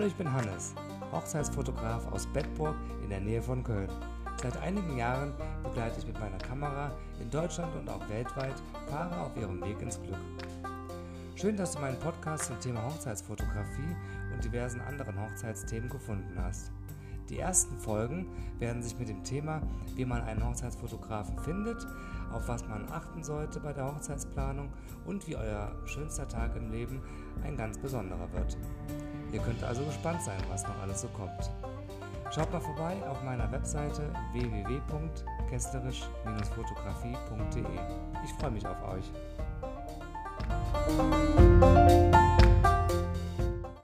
Hallo, ich bin Hannes, Hochzeitsfotograf aus Bedburg in der Nähe von Köln. Seit einigen Jahren begleite ich mit meiner Kamera in Deutschland und auch weltweit Paare auf ihrem Weg ins Glück. Schön, dass du meinen Podcast zum Thema Hochzeitsfotografie und diversen anderen Hochzeitsthemen gefunden hast. Die ersten Folgen werden sich mit dem Thema, wie man einen Hochzeitsfotografen findet, auf was man achten sollte bei der Hochzeitsplanung und wie euer schönster Tag im Leben ein ganz besonderer wird. Ihr könnt also gespannt sein, was noch alles so kommt. Schaut mal vorbei auf meiner Webseite www.kesslerisch-fotografie.de. Ich freue mich auf euch.